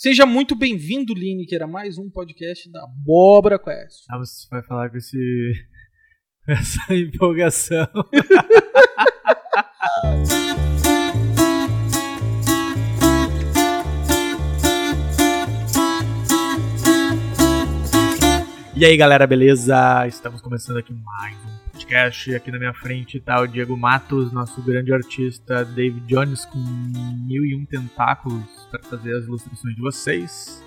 Seja muito bem-vindo, Lineker, a mais um podcast da Abóbora Quest. Ah, você vai falar com esse. essa empolgação. E aí galera, beleza? Estamos começando aqui mais um podcast. Aqui na minha frente tá o Diego Matos, nosso grande artista David Jones, com mil e um tentáculos para fazer as ilustrações de vocês.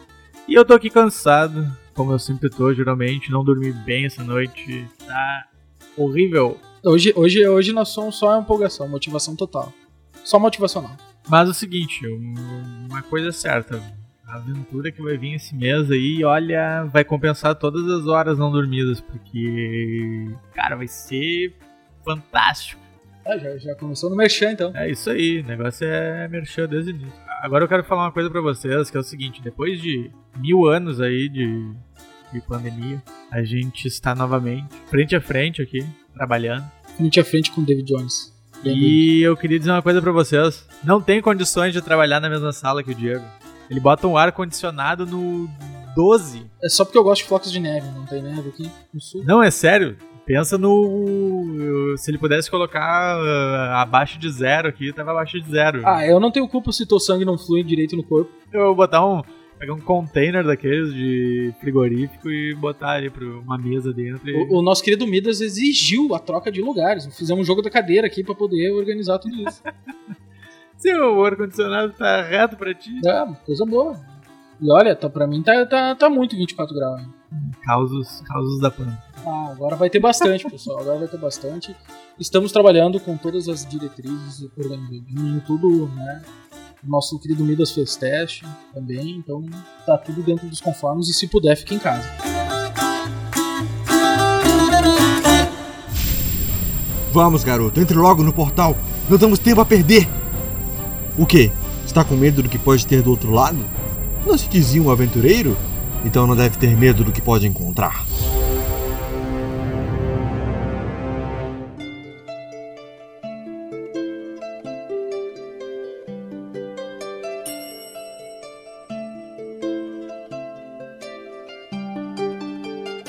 E eu tô aqui cansado, como eu sempre tô, geralmente. Não dormi bem essa noite, tá horrível. Hoje, hoje, hoje nós somos só empolgação, motivação total. Só motivacional. Mas é o seguinte, uma coisa é certa, aventura que vai vir esse mês aí, olha, vai compensar todas as horas não dormidas, porque, cara, vai ser fantástico. Ah, já, já começou no merchan, então. É isso aí, o negócio é merchan desde o início. Agora eu quero falar uma coisa pra vocês, que é o seguinte, depois de mil anos aí de, de pandemia, a gente está novamente frente a frente aqui, trabalhando. Frente a frente com o David Jones. E eu queria dizer uma coisa pra vocês. Não tem condições de trabalhar na mesma sala que o Diego. Ele bota um ar condicionado no 12. É só porque eu gosto de flocos de neve, não tem neve aqui no sul. Não, é sério. Pensa no. Se ele pudesse colocar uh, abaixo de zero aqui, tava abaixo de zero. Ah, eu não tenho culpa se teu sangue não flui direito no corpo. Eu vou botar um. Pegar um container daqueles de frigorífico e botar ali pra uma mesa dentro. E... O, o, nosso querido Midas exigiu a troca de lugares. Fizemos um jogo da cadeira aqui pra poder organizar tudo isso. Se o ar-condicionado tá reto pra ti. É, coisa boa. E olha, tá, pra mim tá, tá, tá muito 24 graus. Causos, causos da planta. Ah, agora vai ter bastante, pessoal. Agora vai ter bastante. Estamos trabalhando com todas as diretrizes, organizadinho, tudo, né? Nosso querido Midas fez teste também, então tá tudo dentro dos conformes e se puder, fique em casa. Vamos, garoto, entre logo no portal. Não temos tempo a perder. O que? Está com medo do que pode ter do outro lado? Não se dizia um aventureiro? Então não deve ter medo do que pode encontrar.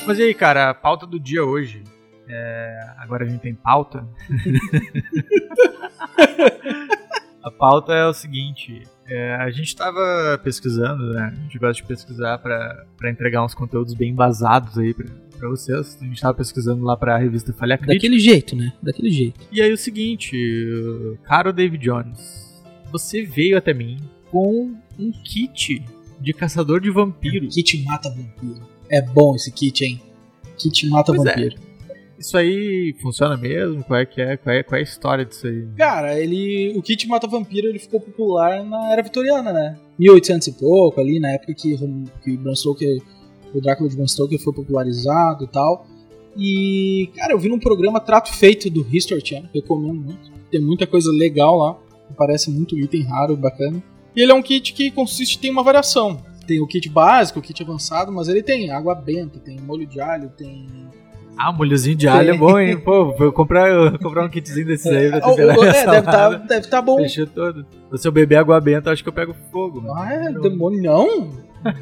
Mas e aí, cara, a pauta do dia hoje. É... Agora a gente tem pauta. a pauta é o seguinte: é, a gente estava pesquisando, né? A gente gosta de pesquisar para entregar uns conteúdos bem embasados aí pra, pra vocês. A gente estava pesquisando lá para a revista Falha Crítica. Daquele jeito, né? Daquele jeito. E aí o seguinte, caro David Jones, você veio até mim com um kit de caçador de vampiros. Kit mata vampiro. É bom esse kit, hein? Kit mata Pois é. Isso aí funciona mesmo? Qual é que é? Qual é, qual é a história disso aí? Cara, ele, o kit mata vampiro ele ficou popular na era vitoriana, né? 1800 e pouco ali, na época que, que Stoker, o Drácula de Bram Stoker foi popularizado e tal. E, cara, eu vi num programa Trato Feito do History Channel, recomendo muito. Tem muita coisa legal lá, parece muito item raro, bacana. E ele é um kit que consiste, tem uma variação. Tem o kit básico, o kit avançado, mas ele tem água benta, tem molho de alho, tem Ah, molhozinho de alho é bom, hein? Pô, vou comprar, vou comprar um kitzinho desses aí pra temperar o- é, deve tá, deve tá bom. Fechou todo. Se eu beber água benta, acho que eu pego fogo. mano. Ah, é demonião?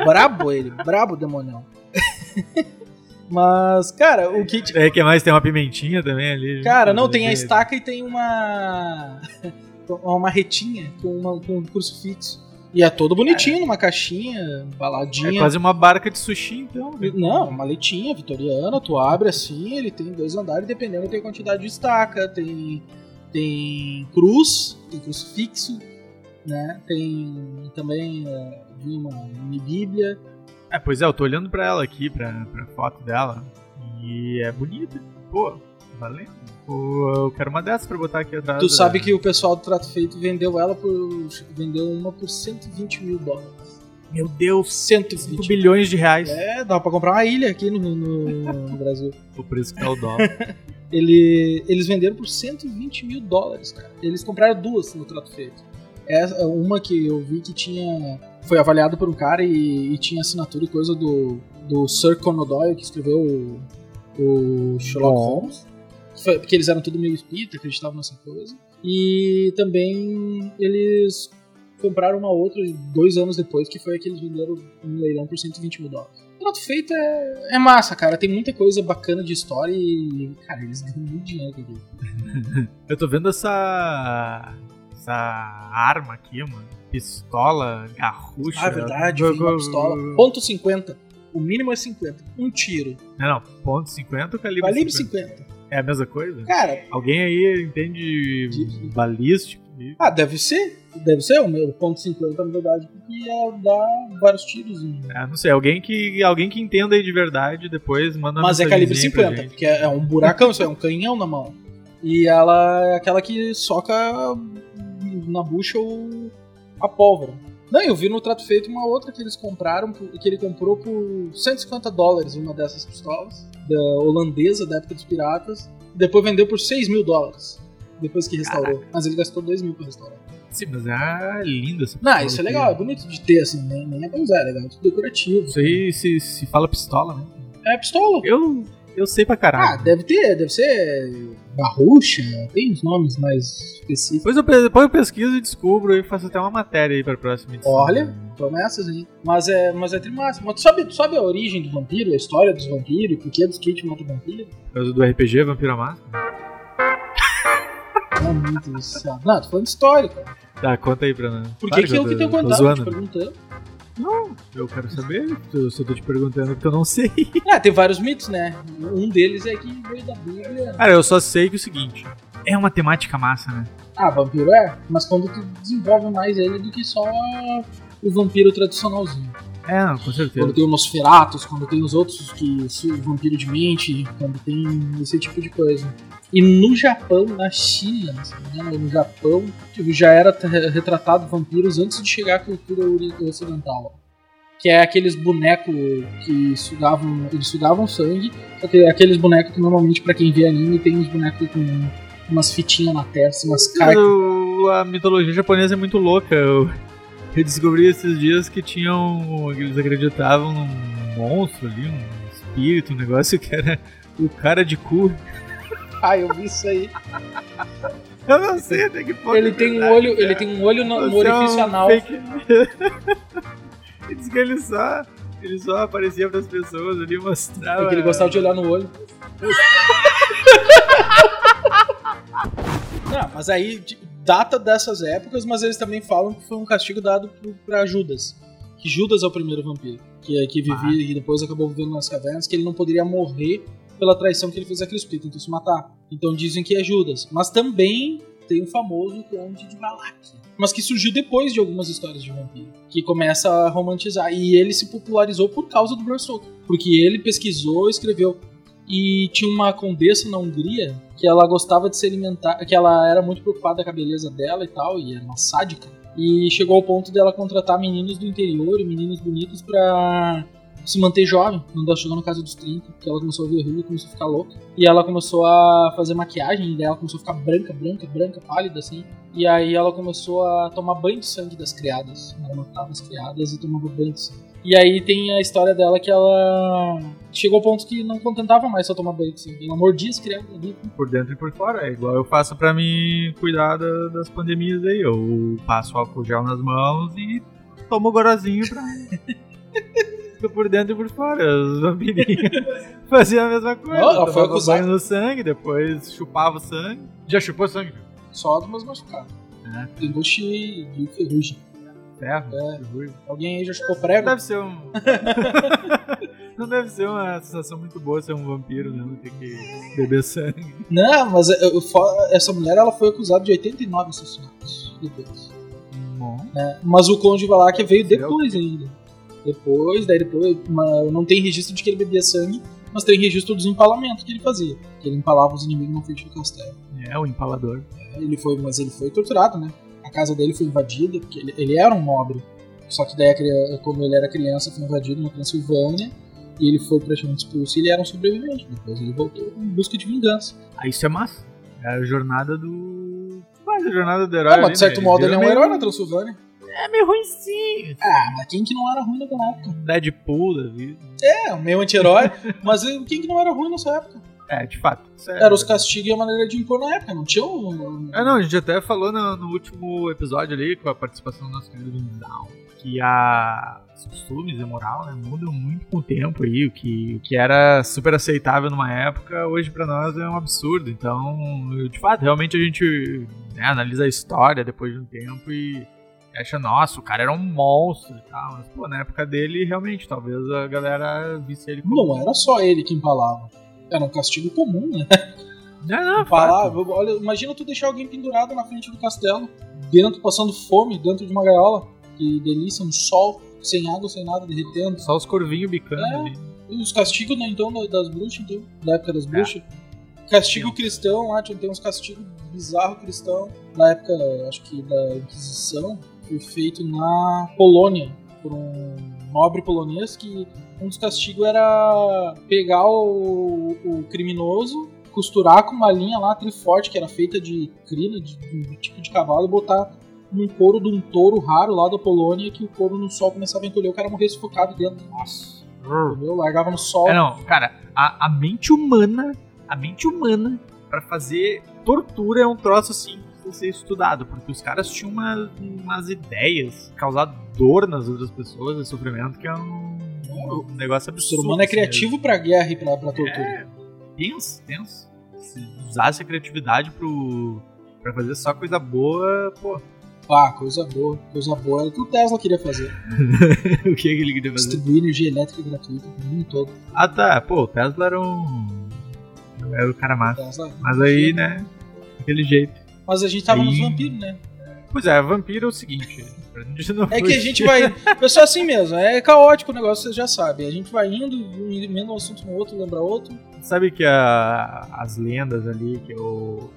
brabo ele, brabo demonião. Mas, cara, o kit. É, que mais? Tem uma pimentinha também ali. Cara, não, tem a estaca e tem uma. Uma retinha com, uma, com um crucifixo. E é todo bonitinho, numa caixinha, É embaladinha. quase uma barca de sushi, então. né? Não, uma letinha vitoriana, tu abre assim, ele tem dois andares, dependendo tem quantidade de estaca, tem, tem cruz, tem crucifixo, né? Tem também é, uma mini bíblia. É, pois é, eu tô olhando pra ela aqui, pra, pra foto dela. E é bonita. Pô, valendo. Pô, eu quero uma dessas pra botar aqui atrás. Tu da- sabe que o pessoal do Trato Feito vendeu ela por. vendeu uma por 120 mil dólares. Meu Deus, 5 120 bilhões de reais. É, dá pra comprar uma ilha aqui no, no- no Brasil. O preço que é o dólar. Ele, eles venderam por 120 mil dólares, cara. Eles compraram duas no Trato Feito. Essa, uma que eu vi que tinha. Foi avaliado por um cara e, e tinha assinatura e coisa do, do Sir Conan Doyle, que escreveu o, o Sherlock Holmes. Porque eles eram tudo meio espírita, acreditavam nessa coisa. E também eles compraram uma outra dois anos depois, que foi a que eles venderam no leilão por 120 mil dólares. Trato feito é, é massa, cara. Tem muita coisa bacana de história e, cara, eles ganham muito dinheiro com aquilo. Eu tô vendo essa. essa arma aqui, mano. Pistola, garrucha. Ah, é verdade, uma pistola. Ponto 50. O mínimo é 50. Um tiro. Não, não. Ponto 50 ou calibre, Calibre 50? 50. É a mesma coisa? Cara, Alguém aí entende De- balístico? ah, deve ser. Deve ser o meu ponto 50, na verdade, porque ia dar vários tiros. Em... Ah, não sei, alguém que, alguém que entenda aí de verdade, depois manda Mas é calibre mensagenzinha pra 50, gente. porque é um buracão, isso é um canhão na mão. E ela é aquela que soca na bucha o, a pólvora. Não, eu vi no trato feito uma outra que eles compraram, que ele comprou por 150 dólares uma dessas pistolas, da holandesa da época dos piratas, depois vendeu por 6 mil dólares, depois que restaurou. Mas ele gastou 2 mil pra restaurar. Sim, mas é lindo essa Não, isso é aqui. legal, é bonito de ter, assim, nem, nem é usar, é legal, é tudo decorativo. Isso aí se, se fala pistola, né? É pistola. Eu, eu sei pra Ah, caralho. deve ter, deve ser barrucha, tem uns nomes mais específicos. Depois eu, depois eu pesquiso e descubro e faço até uma matéria aí pra próxima edição. Olha, promessas aí. Mas é, mas é trimassa. Mas tu sabe, tu sabe a origem do vampiro, a história dos vampiros, por que dos Kate mata o vampiro? Por causa do RPG Vampiro Máscara? Não, muito isso. Não, tô falando de história, cara. Tá, conta aí pra nós. Por que, Claro que eu tô- que tenho tô contado? Te zoando. perguntando. Não, eu quero saber. Eu só tô te perguntando porque eu não sei. É, tem vários mitos, né? Um deles é que veio da Bíblia. Cara, eu só sei que é o seguinte: é uma temática massa, né? Ah, vampiro é, mas quando tu desenvolve mais ele do que só o vampiro tradicionalzinho. É, não, com certeza. Quando tem o Nosferatus, quando tem os outros que o vampiro de mente, quando tem esse tipo de coisa. E no Japão, na China, engano, no Japão, tipo, já era retratado vampiros antes de chegar à cultura ocidental. Que é aqueles bonecos que sugavam, eles sugavam sangue, só que aqueles bonecos que normalmente, pra quem vê anime, tem uns bonecos com umas fitinhas na testa, umas Mas cartas. a mitologia japonesa é muito louca. Eu, eu descobri esses dias que tinham. que eles acreditavam num monstro ali, um espírito, um negócio que era o cara de cu. Ah, eu vi isso aí. Eu não sei até que ponto. Ele é tem um verdade, olho, cara. ele tem um olho no, no Você é um orifício anal. fake- Ele disse que ele só. Ele só aparecia pras pessoas ali e mostrava. Porque ele gostava de olhar no olho. Não, mas aí data dessas épocas, mas eles também falam que foi um castigo dado pra Judas. Que Judas é o primeiro vampiro. Que, que vivia e depois acabou vivendo nas cavernas, que ele não poderia morrer pela traição que ele fez a Cristo, ele tentou se matar. Então dizem que é Judas. Mas também tem o famoso Conde de Valak. Mas que surgiu depois de algumas histórias de vampiro. Que começa a romantizar. E ele se popularizou por causa do Bram Stoker. Porque ele pesquisou e escreveu. E tinha uma condessa na Hungria que ela gostava de se alimentar, que ela era muito preocupada com a beleza dela e tal, e era uma sádica. E chegou ao ponto dela contratar meninos do interior e meninos bonitos pra se manter jovem, quando ela chegou na casa dos 30, porque ela começou a ver e começou a ficar louca. E ela começou a fazer maquiagem, e ela começou a ficar branca, branca, branca, pálida assim. E aí ela começou a tomar banho de sangue das criadas. Ela matava as criadas e tomava banho de sangue. E aí tem a história dela que ela chegou ao ponto que não contentava mais só tomar banho sangue. Ela mordia as criadas ali. Por dentro e por fora. É igual eu faço pra me cuidar da- das pandemias aí. Eu passo álcool gel nas mãos e tomo gorozinho pra. Por dentro e por fora. Os vampirinhos faziam a mesma coisa. Não, ela foi acusada. no sangue, depois chupava o sangue. Já chupou sangue? Só dos meus machucados. É. De de ferrugem. Ferro? É. ferrugem. Alguém aí já chupou Não prego? deve ser um. Não deve ser uma sensação muito boa ser um vampiro, né? Ter que beber sangue. Não, mas eu- essa mulher ela foi acusada de 89 assassinatos depois. Bom. né? Mas o Conde Valak veio Serial depois ainda. Depois, daí depois, uma- não tem registro de que ele bebia sangue, mas tem registro dos empalamentos que ele fazia. Que ele empalava os inimigos na frente do castelo. É, o empalador. Ele foi, mas ele foi torturado, né? A casa dele foi invadida, porque ele, ele era um nobre. Só que daí, como ele era criança, foi invadido na Transilvânia. E ele foi praticamente expulso e ele era um sobrevivente. Depois ele voltou em busca de vingança. Ah, isso é massa. É a jornada do. Mas a jornada do herói. Ah, mas de certo né? modo ele é um meio- herói na Transilvânia. É meio ruimzinho. Ah, mas quem que não era ruim naquela época? Deadpool da vida. É, meio anti-herói. mas eh, quem que não era ruim nessa época? É, de fato. isso é- Era os castigos e a maneira de impor na época, não tinha um. É, não, a gente até falou no, no último episódio ali, com a participação do nosso querido Down, que a, os costumes e a moral né, mudam muito com o tempo aí. O que, o que era super aceitável numa época, hoje pra nós é um absurdo. Então, de fato, realmente a gente né, analisa a história depois de um tempo e acha, nossa, o cara era um monstro e tal. Mas, pô, na época dele, realmente, talvez a galera visse ele como. Não era só ele que empalava. Era um castigo comum, né? Não, não, fato. olha, imagina tu deixar alguém pendurado na frente do castelo, dentro, passando fome, dentro de uma gaiola. Que delícia, um sol, sem água, sem nada, derretendo. Só os corvinhos bicando É. ali. Os castigos, né, então, da- das bruxas, então, da época das bruxas. Castigo cristão, lá tinha tem uns castigos bizarros cristão. Na época, acho que da Inquisição, foi feito na Polônia, por um nobre polonês, que um dos castigos era pegar o, o criminoso, costurar com uma linha lá triforte, que era feita de crina, de, um tipo de cavalo, e botar num couro de um touro raro lá da Polônia, que o couro no sol começava a encolher, o cara morria sufocado dentro. Nossa. Entendeu? Largava no sol. É, não, cara, a, a mente humana, a mente humana, pra fazer tortura é um troço assim que ser estudado, porque os caras tinham uma, umas ideias, causar dor nas outras pessoas e sofrimento, que é um, um negócio O absurdo. ser humano é assim, criativo pra guerra e pra, pra tortura. É, tenso, tenso. Se usasse a criatividade pro, pra fazer só coisa boa, pô, Ah, coisa boa. Coisa boa é o que o Tesla queria fazer. o que, ele queria fazer? Distribuir energia elétrica gratuita pro mundo todo. Ah tá, pô, o Tesla era um. Era o cara massa. Tesla. Mas aí, né, aquele jeito. Mas a gente tava nos Aí- vampiros, né? Pois é, vampiro é o seguinte. É que a gente vai. Pessoal, assim mesmo, é caótico o negócio, vocês já sabem. A gente vai indo, emenda um assunto no outro, lembra outro. Sabe que a- as lendas ali que eu,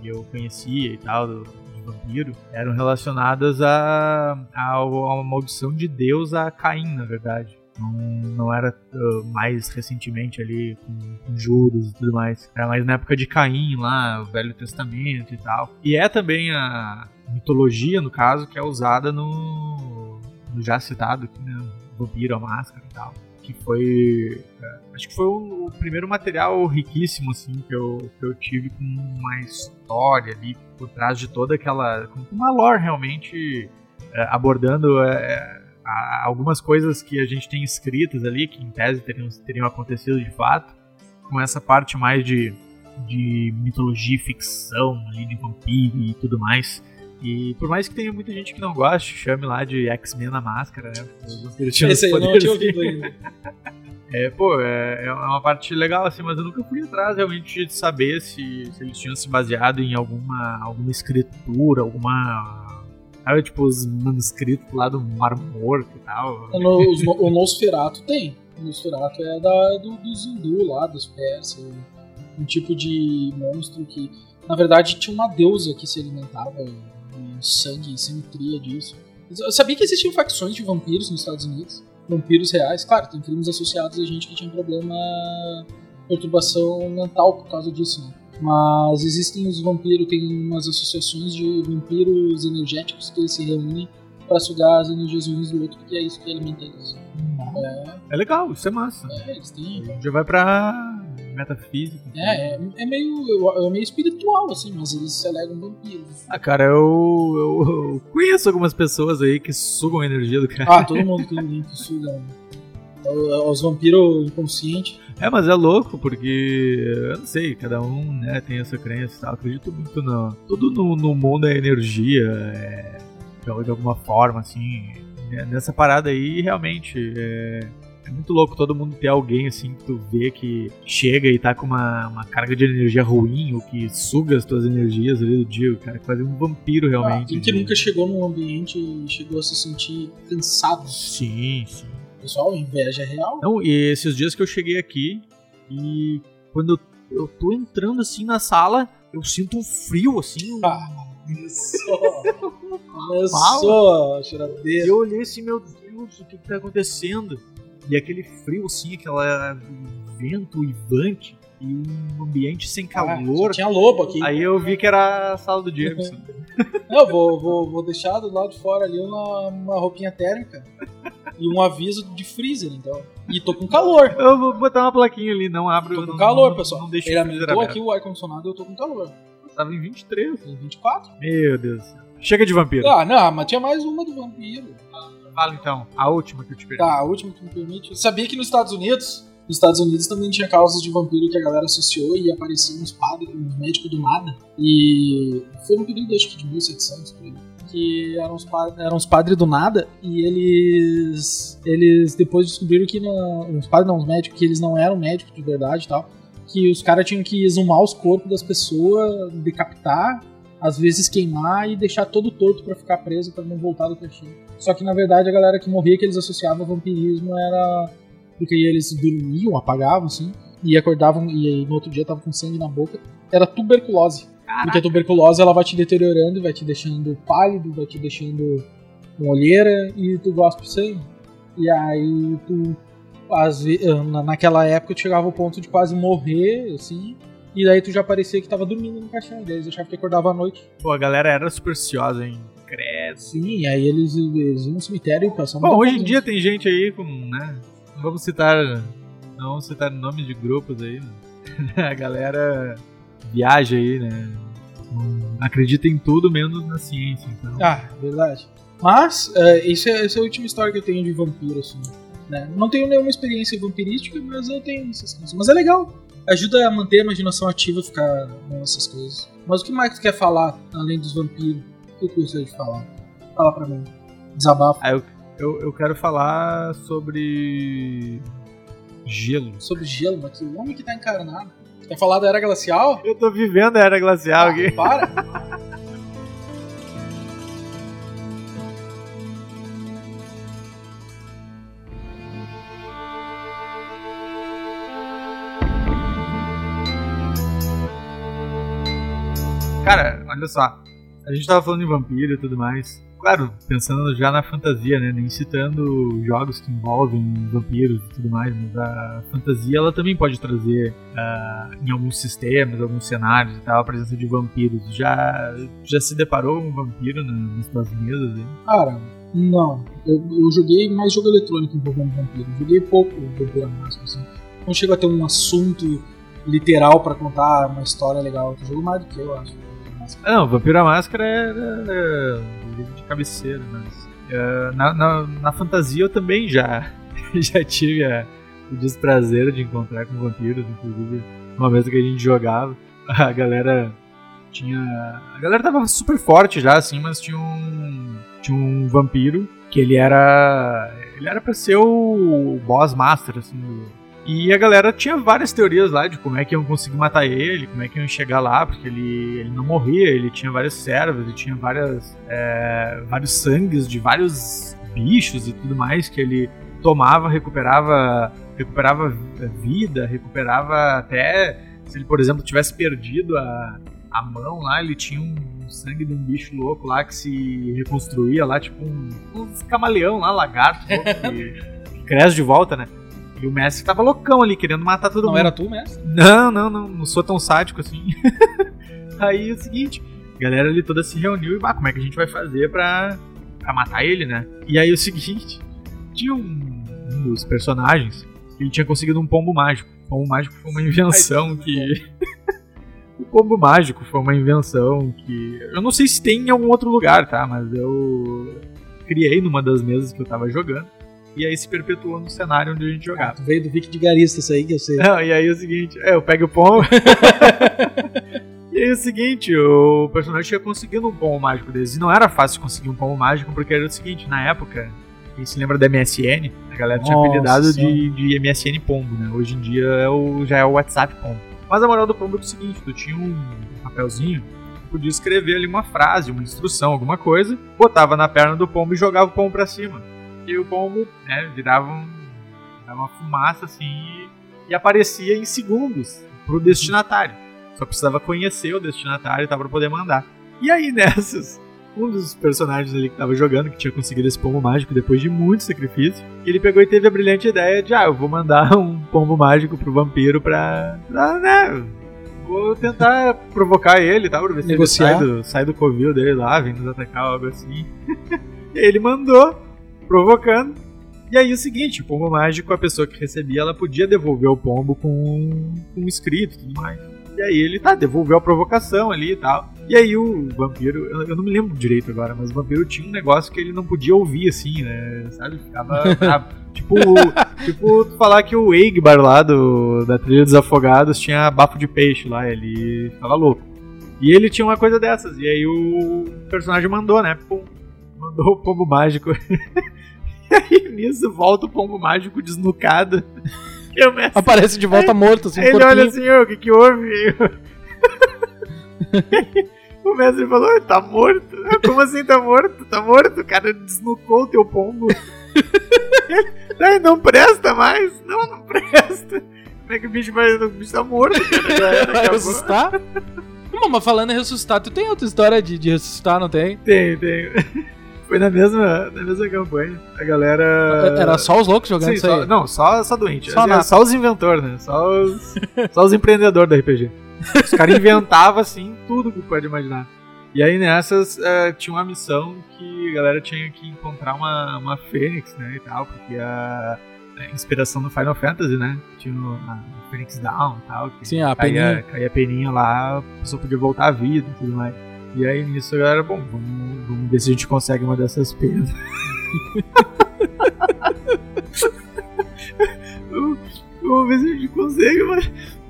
que eu conhecia e tal, do, de vampiro, eram relacionadas a, a, a uma maldição de Deus a Caim, na verdade. Não, não era uh, mais recentemente ali com, com Judas e tudo mais. Era mais na época de Caim lá, o Velho Testamento e tal. E é também a mitologia, no caso, que é usada no, no já citado aqui, né? Vampiro, a Máscara e tal. Que foi Acho que foi o, o primeiro material riquíssimo, assim, que eu, que eu tive com uma história ali por trás de toda aquela. com uma lore realmente é, abordando é, a- algumas coisas que a gente tem escritas ali, que em tese teriam, teriam acontecido de fato, com essa parte mais de, de mitologia e ficção ali, de vampiro e tudo mais. E por mais que tenha muita gente que não goste, chame lá de X-Men na máscara, né? Esse aí eu não tinha ouvido ainda. é, pô, é, é uma parte legal, assim, mas eu nunca fui atrás realmente de saber se, se eles tinham se baseado em alguma, alguma escritura, alguma. Tipo, os manuscritos lá do Mar Morto e tal. No- os o Nosferatu tem. O Nosferatu é da, do, dos hindu lá, dos persas. Um tipo de monstro que, na verdade, tinha uma deusa que se alimentava de sangue se nutria disso. Eu sabia que existiam facções de vampiros nos Estados Unidos. Vampiros reais. Claro, tem crimes associados a gente que tinha problema. perturbação mental por causa disso, né? Mas existem os vampiros, tem umas associações de vampiros energéticos que eles se reúnem pra sugar as energias ruins do outro, porque é isso que alimenta eles. É legal, isso é massa. É, eles têm. Já vai pra metafísica. É, é, é meio, é meio espiritual, assim, mas eles se alegam vampiros. Ah, cara, eu, eu, eu conheço algumas pessoas aí que sugam a energia do cara. Ah, todo mundo tem alguém que suga. Né? O- Os vampiros inconscientes. É, mas é louco, porque eu não sei, cada um né, tem essa crença e tal. Acredito muito no. Tudo no, no mundo é energia, é, de, alguma forma, assim. né, Nessa parada aí, realmente, é, é muito louco todo mundo ter alguém assim que tu vê que chega e tá com uma, uma carga de energia ruim, ou que suga as tuas energias ali do dia, o cara quase um vampiro Ah, realmente. quem que de- nunca chegou num ambiente e chegou a se sentir cansado? Sim, sim. Pessoal, inveja real. Não, e esses dias que eu cheguei aqui e quando eu, eu tô entrando assim na sala, eu sinto um frio assim. Ah, começou. Começou a choradeira. Eu olhei assim, meu Deus, o que, que tá acontecendo? E aquele frio assim, aquela vento uivante e um ambiente sem Ah, calor. só tinha lobo aqui. Aí eu vi que era a sala do Jameson. Não, eu vou, vou, vou deixar do lado de fora ali uma, uma roupinha térmica e um aviso de freezer, então. E tô com calor. Eu vou botar uma plaquinha ali, não abro. Tô com não, calor, não, pessoal. Não deixa Ele aumentou aqui o ar-condicionado e eu tô com calor. Tava em 23. Tem 24? Meu Deus do céu. Chega de vampiro. Ah, não, mas tinha mais uma do vampiro. Fala então, a última que eu te perdi. Tá, a última que me permite. Sabia que nos Estados Unidos, nos Estados Unidos também tinha causas de vampiro que a galera associou e apareciam uns padres, uns médicos do nada. E foi no período acho que de 1700 por aí. Que eram os, eram os padres do nada e eles eles depois descobriram que não, os padres não, os médicos, que eles não eram médicos de verdade e tal. Que os caras tinham que exumar os corpos das pessoas, decapitar, às vezes queimar e deixar todo torto pra ficar preso pra não voltar do caixinho. Só que na verdade a galera que morria que eles associavam ao vampirismo era porque eles dormiam, apagavam assim, e acordavam e no outro dia tava com sangue na boca. Era tuberculose. Porque a tuberculose ela vai te deteriorando, vai te deixando pálido, vai te deixando com olheira e tu gosta de sangue. E aí tu às na- naquela época tu chegava ao ponto de quase morrer, assim, e daí tu já parecia que tava dormindo no caixão, e daí eles achavam que acordava à noite. Pô, a galera era supersticiosa, hein? Credo. Sim, e aí eles, eles iam no cemitério e passavam. Bom, hoje em dia tem gente aí com, né? Não vamos citar. Não vamos citar nomes de grupos aí, né? A galera viaja aí, né? Acredita em tudo menos na ciência, então. Ah, verdade. Mas, é, esse é, essa é a última história que eu tenho de vampiro, assim. Né? Não tenho nenhuma experiência vampirística, mas eu tenho essas coisas. Mas é legal. Ajuda a manter a imaginação ativa, ficar nessas coisas. Mas o que mais tu quer falar, além dos vampiros? O que tu gostaria de falar? Fala pra mim. Desabafo. Ah, eu, eu, eu quero falar sobre. Gelo. Sobre gelo, mas que o homem que tá encarnado. Quer falar da Era Glacial? Eu tô vivendo a era glacial Ah, aqui. para! Cara, olha só. A gente tava falando de vampiro e tudo mais. Claro, pensando já na fantasia, né? Nem citando jogos que envolvem vampiros e tudo mais, mas a fantasia ela também pode trazer ah, em alguns sistemas, alguns cenários e tal, a presença de vampiros. Já, já se deparou com um vampiro na- nas tuas mesas? Hein? Cara, não. Eu, eu joguei mais jogo eletrônico envolvendo vampiro. Joguei pouco Vampiro Máscara, assim. Não chego a ter um assunto literal pra contar uma história legal. Eu jogo mais do que eu acho. Ah, não, Vampiro à Máscara era, era livro de cabeceira, mas. eh, na, na, na fantasia eu também já, já tive a- o desprazer de encontrar com vampiros, inclusive uma vez que a gente jogava, a galera tinha. A galera tava super forte já, assim, mas tinha um. Tinha um vampiro que ele era. Ele era pra ser o boss master, assim, do, e a galera tinha várias teorias lá de como é que iam conseguir matar ele, como é que iam chegar lá, porque ele, ele não morria, ele tinha várias servas, ele tinha várias, é, vários sangues de vários bichos e tudo mais que ele tomava, recuperava, recuperava vida, recuperava até se ele, por exemplo, tivesse perdido a, a mão lá, ele tinha um sangue de um bicho louco lá que se reconstruía lá, tipo um, uns camaleão lá, lagarto, louco, que, que cresce de volta, né? E o Messi tava loucão ali, querendo matar todo Não mundo. era tu, mestre? Não, não, não, não sou tão sádico assim. Aí é o seguinte, a galera ali toda se reuniu e, bah, como é que a gente vai fazer pra, pra matar ele, né? E aí é o seguinte, tinha um, um dos personagens que ele tinha conseguido um pombo mágico. O pombo mágico foi uma invenção que... o pombo mágico foi uma invenção que... Eu não sei se tem em algum outro lugar, tá? Mas eu criei numa das mesas que eu tava jogando. E aí se perpetuou no cenário onde a gente jogava. Ah, tu veio do Vic de Garista, isso aí que eu sei. Não, e aí é o seguinte, é, eu pego o pombo. e aí é o seguinte, o personagem tinha conseguido um pombo mágico deles. E não era fácil conseguir um pombo mágico, porque era o seguinte, na época, quem se lembra da MSN, a galera tinha Nossa apelidado de, de MSN Pombo, né? Hoje em dia é o, já é o WhatsApp Pombo. Mas a moral do pombo é o seguinte, tu tinha um papelzinho, tu podia escrever ali uma frase, uma instrução, alguma coisa, botava na perna do pombo e jogava o pombo pra cima. O pombo, né, virava, um, virava uma fumaça assim e, e aparecia em segundos pro destinatário. Só precisava conhecer o destinatário tá, pra poder mandar. E aí nessas, um dos personagens ali que tava jogando, que tinha conseguido esse pombo mágico depois de muito sacrifício, ele pegou e teve a brilhante ideia de, ah, eu vou mandar um pombo mágico pro vampiro pra, pra né, vou tentar provocar ele, tá, pra ver se Negociar. ele sai do, sai do covil dele lá, vem nos atacar, algo assim. e aí ele mandou, provocando, E aí o seguinte, o pombo mágico, a pessoa que recebia, ela podia devolver o pombo com, com um escrito e tudo mais. E aí ele, tá, devolveu a provocação ali e tal. E aí o vampiro, eu, não me lembro direito agora, mas o vampiro tinha um negócio que ele não podia ouvir, assim, né? Sabe? Ficava bravo. tipo, tipo, falar que o Egbar lá do, da Trilha dos Afogados tinha bafo de peixe lá, ele ficava louco. E ele tinha uma coisa dessas, e aí o personagem mandou, né? Pum, mandou o pombo mágico. e aí nisso volta o pombo mágico desnucado. E o mestre, Aparece de volta morto, assim, ele corpinho. olha assim, "Ô, o que que houve? o mestre falou, "Ele tá morto. "Ah, Como assim tá morto? Tá morto? O cara desnucou o teu pombo. Ele, não presta mais? Não, não presta. Como é que o bicho vai... O bicho tá morto, cara. Vai ressuscitar? Não, mas falando em ressuscitar, tu tem outra história de, de ressuscitar, não tem? Tem, tem. Foi na mesma, na mesma campanha. A galera... Era só os loucos jogando Sim, isso só, aí. não, só, só doente. Só Assim, nada. só os inventores, né? Só os, só os empreendedores da RPG. Os caras inventavam, assim, tudo que pode imaginar. E aí nessas eh, tinha uma missão que a galera tinha que encontrar uma, uma fênix, né, e tal, porque a, a inspiração do Final Fantasy, né, tinha a Phoenix Down e tal, Sim, a caía, peninha. caía a peninha lá, a pessoa podia voltar à vida e tudo mais. E aí nisso a galera, bom, vamos, vamos ver se a gente consegue uma dessas penas. vamos, ver se a gente consegue uma,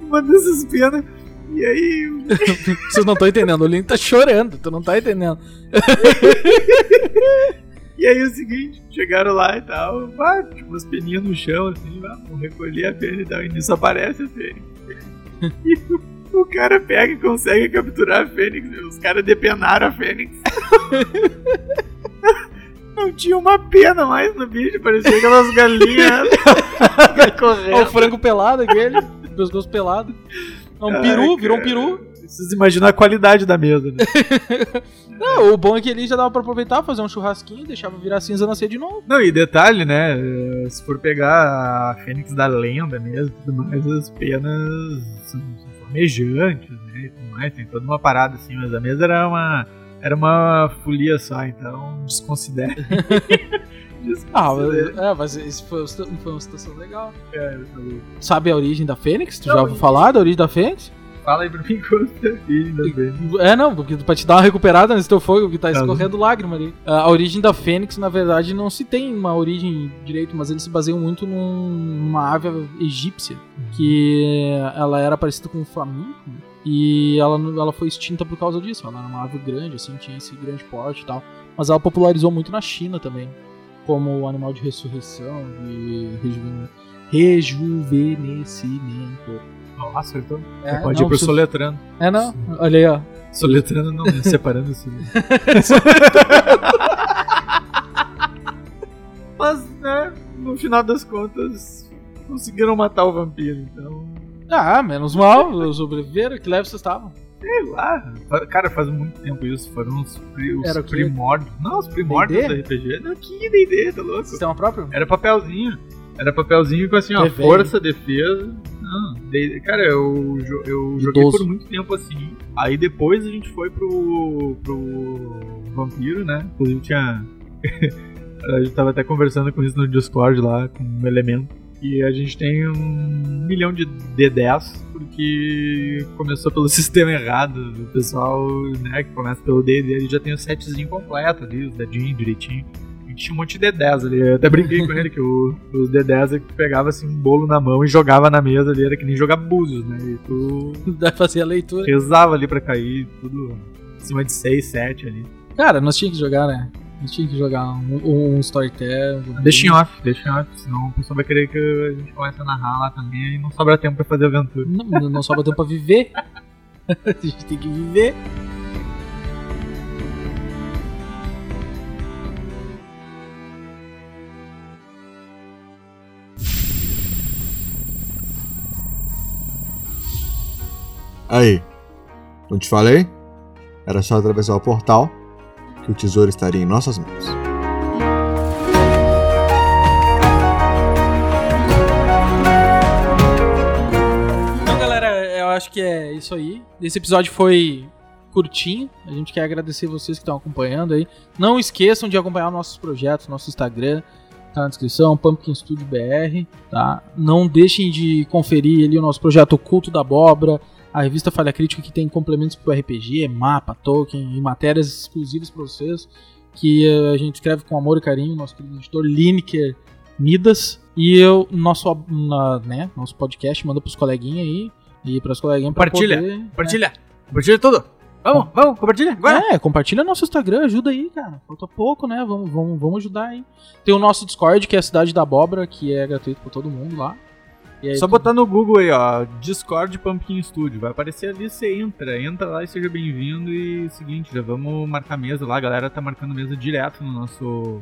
uma dessas penas. E aí Vocês não estão entendendo, o Link tá chorando, tu não tá entendendo. E aí o seguinte, chegaram lá e tal, ah, tipo umas peninhas no chão, assim, ah, vamos recolher a pena e tal, e nisso aparece a Fênix. O, o cara pega e consegue capturar a Fênix, os caras depenaram a Fênix. Não tinha uma pena mais no bicho, parecia aquelas galinhas Olha o correndo. frango pelado aquele, pescoço pelado. É um peru, Ai, virou um peru. Vocês imaginam a qualidade da mesa, né? Não, o bom é que ali já dava pra aproveitar, fazer um churrasquinho, deixava virar cinza nascer de novo. Não, e detalhe, né? Se for pegar a Fênix da lenda mesmo e tudo mais, as penas flamejantes, né? E tudo mais, tem toda uma parada assim, mas a mesa era uma. Era uma folia só, então desconsidere. Ah, mas- é, mas isso foi, foi uma situação legal. Louco. Sabe a origem da Fênix? Tu Não, já ouviu falar da origem da Fênix? Fala aí pra mim quanto é filho da Fênix. É, não, porque pra te dar uma recuperada nesse teu fogo que tá Tá. escorrendo lágrima ali. A a origem da Fênix, na verdade, não se tem uma origem direito, mas eles se baseiam muito num- numa ave egípcia, que ela era parecida com um flamingo, e ela, ela foi extinta por causa disso. Ela era uma ave grande, assim, tinha esse grande porte e tal. Mas ela popularizou muito na China também, como animal de ressurreição, de rejuven- rejuvenescimento. Nossa, então. É, pode não, ir pro su- soletrando. É, não, olha aí, ó. Soletrando não, né? Separando assim. Mas, né, no final das contas, conseguiram matar o vampiro, então. Ah, menos mal, sobreviveram, que leve vocês estavam. Sei lá. Cara, faz muito tempo isso. Foram os, os Era primórdios. Não, os primórdios do RPG. Não, que DD, tá louco? Sistema próprio? Era papelzinho. Era papelzinho com assim, ó, É força, defesa. Cara, eu, eu joguei por muito tempo assim. Aí depois a gente foi pro. pro vampiro, né? Inclusive tinha. a gente tava até conversando com isso no Discord lá, com o elemento. E a gente tem um milhão de D10, porque começou pelo sistema errado. O pessoal, né, que começa pelo D&D, ele já tem o setzinho completo ali, os dedinhos direitinho. Tinha um monte de D10 ali. Eu até brinquei com ele que o, os D10 é que pegava assim um bolo na mão e jogava na mesa ali, era que nem jogar búzios, né? E tu fazer a leitura. rezava ali pra cair, tudo em cima de 6, 7 ali. Cara, nós tínhamos que jogar, né? Nós tínhamos que jogar um, um Storytel. Um Deixa em off, deixa em off, senão o pessoal vai querer que a gente comece a narrar lá também e não sobra tempo pra fazer aventura. Não, não sobra tempo pra viver. a gente tem que viver. Aí, não te falei? Era só atravessar o portal que o tesouro estaria em nossas mãos. Então, galera, eu acho que é isso aí. Esse episódio foi curtinho. A gente quer agradecer vocês que estão acompanhando aí. Não esqueçam de acompanhar nossos projetos, nosso Instagram. tá na descrição, Pumpkin Studio BR, tá? Não deixem de conferir ali o nosso projeto Oculto da Abóbora, a revista Falha Crítica que tem complementos pro RPG, mapa, token e matérias exclusivas para vocês, que eh, a gente escreve com amor e carinho, nosso querido editor Lineker Midas, e eu, nosso, na, né, nosso podcast manda pros coleguinhas aí, e pras coleguinhas pra Compartilha, poder, Compartilha. Compartilha tudo. Vamos, vamos, compartilha. Agora. é, compartilha nosso Instagram, ajuda aí, cara. Falta pouco, né? Vamos, vamos, vamos ajudar aí. Tem o nosso Discord, que é a Cidade da Abóbora, que é gratuito pra todo mundo lá. Aí, Só tu- botar no Google aí, ó, Discord Pumpkin Studio. Vai aparecer ali, você entra. Entra lá e seja bem-vindo. E seguinte, já vamos marcar mesa lá. A galera tá marcando mesa direto no nosso,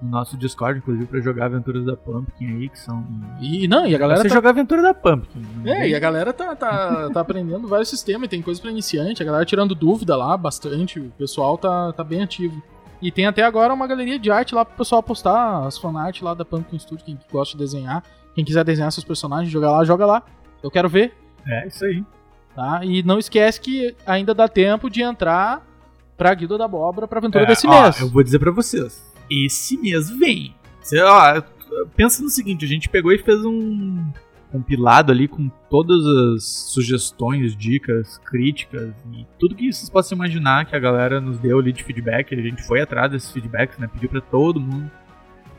no nosso Discord, inclusive, pra jogar aventuras da Pumpkin aí, que são. E não, e a galera você tá... jogar aventura da Pumpkin. não É, e a galera tá, tá, tá aprendendo vários sistemas, e tem coisa pra iniciante, a galera tirando dúvida lá bastante, o pessoal tá, tá bem ativo. E tem até agora uma galeria de arte lá pro pessoal postar as fanart lá da Pumpkin Studio, quem gosta de desenhar. Quem quiser desenhar seus personagens, jogar lá, joga lá. Eu quero ver, É, isso aí. tá? E não esquece que ainda dá tempo de entrar pra Guilda da Abóbora pra aventura É, desse ó, mês. Eu vou dizer pra vocês. Esse mês vem. Você, ó, pensa no seguinte, a gente pegou e fez um compilado ali com todas as sugestões, dicas, críticas e tudo que vocês possam imaginar que a galera nos deu ali de feedback. A gente foi atrás desses feedbacks, né? Pediu pra todo mundo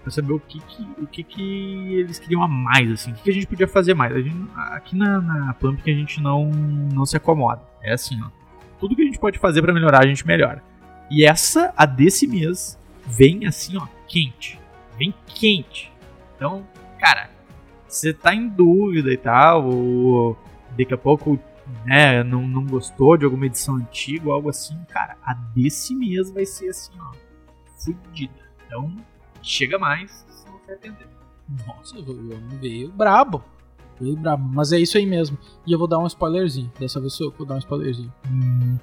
pra saber o que que, o que que eles queriam a mais, assim. O que, que a gente podia fazer mais. Gente, aqui na, na Pump a gente não, não se acomoda. É assim, ó. Tudo que a gente pode fazer pra melhorar, a gente melhora. E essa, a desse mês, vem assim, ó, quente. Vem quente. Então, cara, você tá em dúvida e tal, ou daqui a pouco, né, não, não gostou de alguma edição antiga algo assim, cara, a desse mês vai ser assim, ó, fudida. Então, chega mais, você não vai atender. Nossa, veio brabo. Veio brabo. Mas é isso aí mesmo. E eu vou dar um spoilerzinho. Dessa vez eu vou dar um spoilerzinho.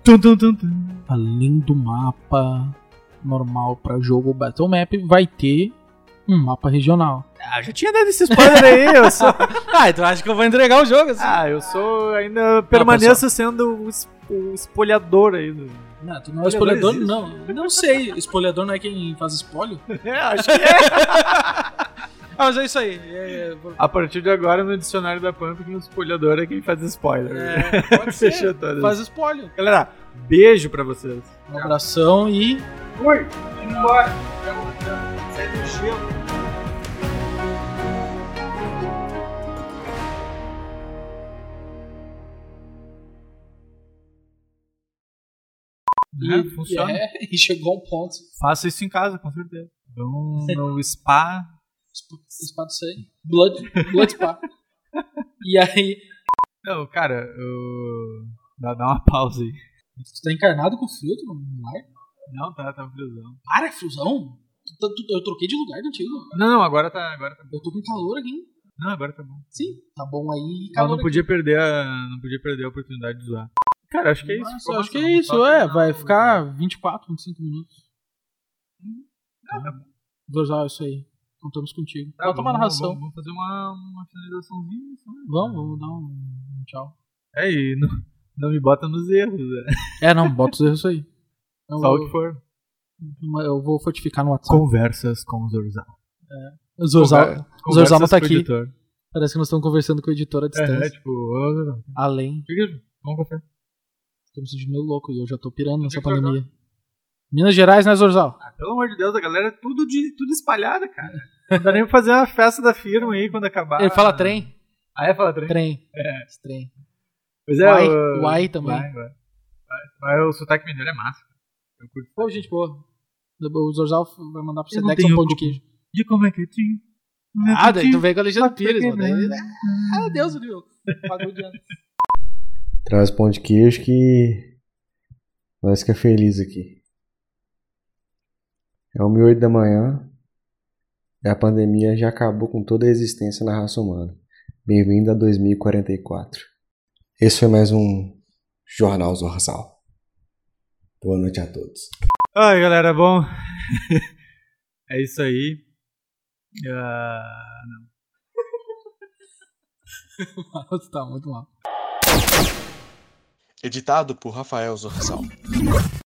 Tum, tum, tum, tum. Além do mapa normal para jogo Battle Map, vai ter um mapa regional. Ah, já tinha dado esse spoiler aí, eu sou... Ah, então acho que eu vou entregar o jogo assim. Ah, eu sou... ainda permaneço sendo o, o espolhador aí do... Não, tu não é existe. não. Não sei. Spoiledor não é quem faz spoiler? É, acho que é. Ah, mas é isso aí. É, A partir de agora, no dicionário da Pumpkin, o espolhador é quem faz spoiler. é, pode ser. Fechou todas. Faz spoiler. Galera, beijo pra vocês. Um abração e. Oi, indo embora. Sai do gelo. e É, funciona. é, e chegou um ponto. Faça isso em casa, com certeza. Vão no spa. Spa do sangue. Blood, blood Spa. e aí. Não, cara, eu... dá, dá uma pausa aí. Tu tá encarnado com frio, tu não vai? Não, tá, tá friozão. Para, é friozão? Tá- eu troquei de lugar contigo. Não, não, agora tá, agora tá bom. Eu tô com calor aqui. Não, agora tá bom. Sim, tá bom aí. Eu Calor não podia perder a, não podia perder a oportunidade de zoar. Cara, acho que é isso. Nossa, acho que é isso, é. Vai ficar 24, 25 minutos. Ah, tá bom. Vou usar isso aí. Contamos contigo. Tá, Falta uma narração. Vamos, vamos fazer uma, uma finalizaçãozinha. né? Vamos, vamos dar um, um tchau. É, e não, não me bota nos erros, né? É, não, bota os erros aí. Eu, Só o que for. eu vou fortificar no WhatsApp. Conversas com o Zorzal. O Zorzal, o Zorzal não tá aqui. Parece que nós estamos conversando com o editor à É, distância. é, tipo, ô, Zorzal, Além. vamos café. Tô me sentindo meio louco e eu já tô pirando nessa que Zorzal? pandemia. Minas Gerais, né, Zorzal? Ah, pelo amor de Deus, a galera é tudo, de, tudo espalhada, cara. Não dá nem pra fazer uma festa da firma aí quando acabar. Ele fala trem. Ah, é? Fala trem? Trem. É. Esse Trem. Pois é, Uai, o- uai também. Vai. Vai. Vai, o sotaque mineiro é massa. Eu curto. Pô, gente boa. O Zorzal vai mandar pro Sedex um pão de queijo. De como é que tinha? Ah, daí tu veio com a Alexandre Mas Pires, mano. que? Ah, Deus, viu? Pagou de ano. Traz pão de queijo que nós fica feliz aqui. É 1 e 8 da manhã e a pandemia já acabou com toda a existência na raça humana. Bem-vindo a 2044. Esse foi mais um Jornal Zorzal. Boa noite a todos. Ai, galera, bom. é isso aí. Ah, Nossa, tá muito mal. Editado por Rafael Zorzal.